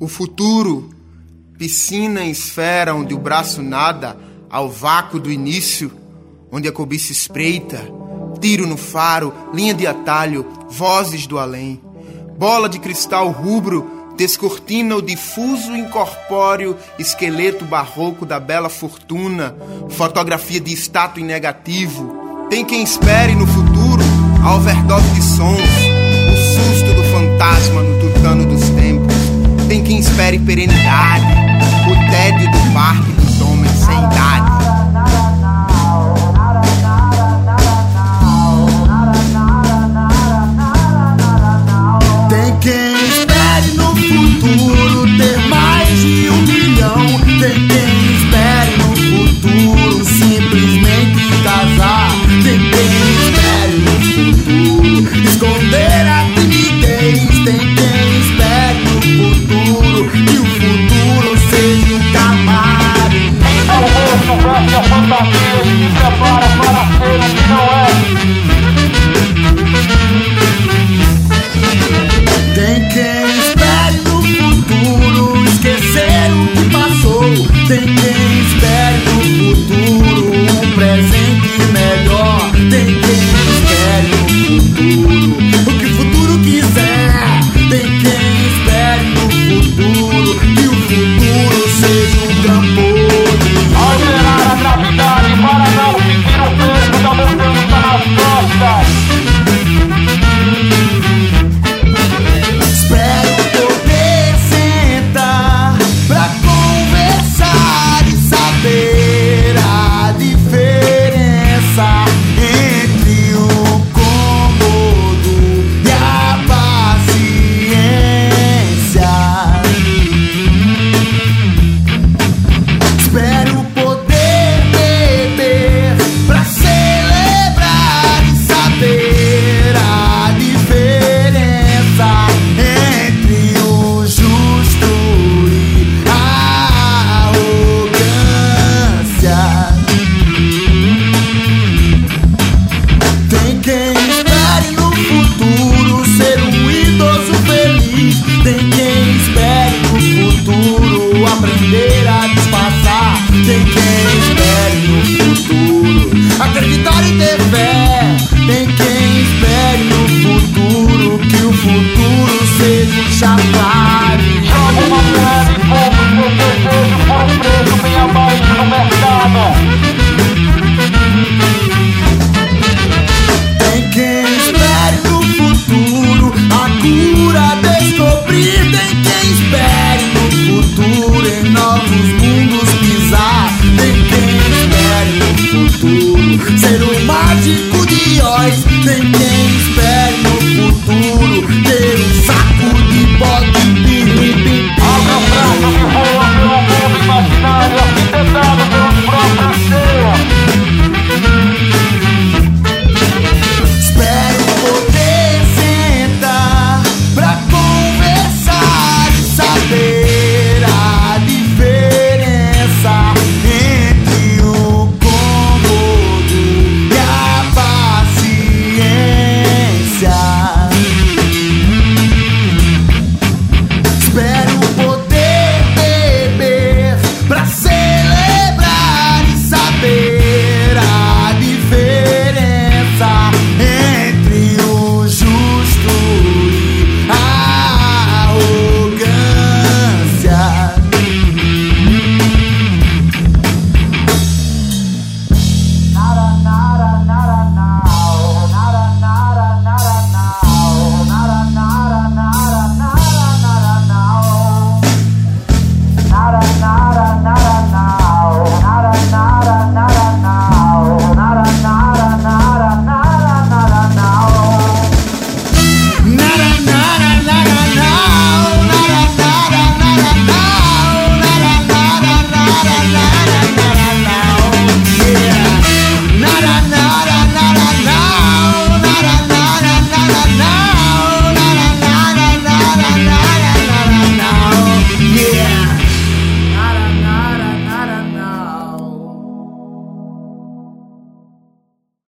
O futuro, piscina em esfera onde o braço nada ao vácuo do início, onde a cobiça espreita, tiro no faro, linha de atalho, vozes do além. Bola de cristal rubro descortina o difuso incorpóreo esqueleto barroco da bela fortuna, fotografia de estátua em negativo. Tem quem espere no futuro a overdose de sons, espere perenidade, o tédio do parque dos homens sem idade.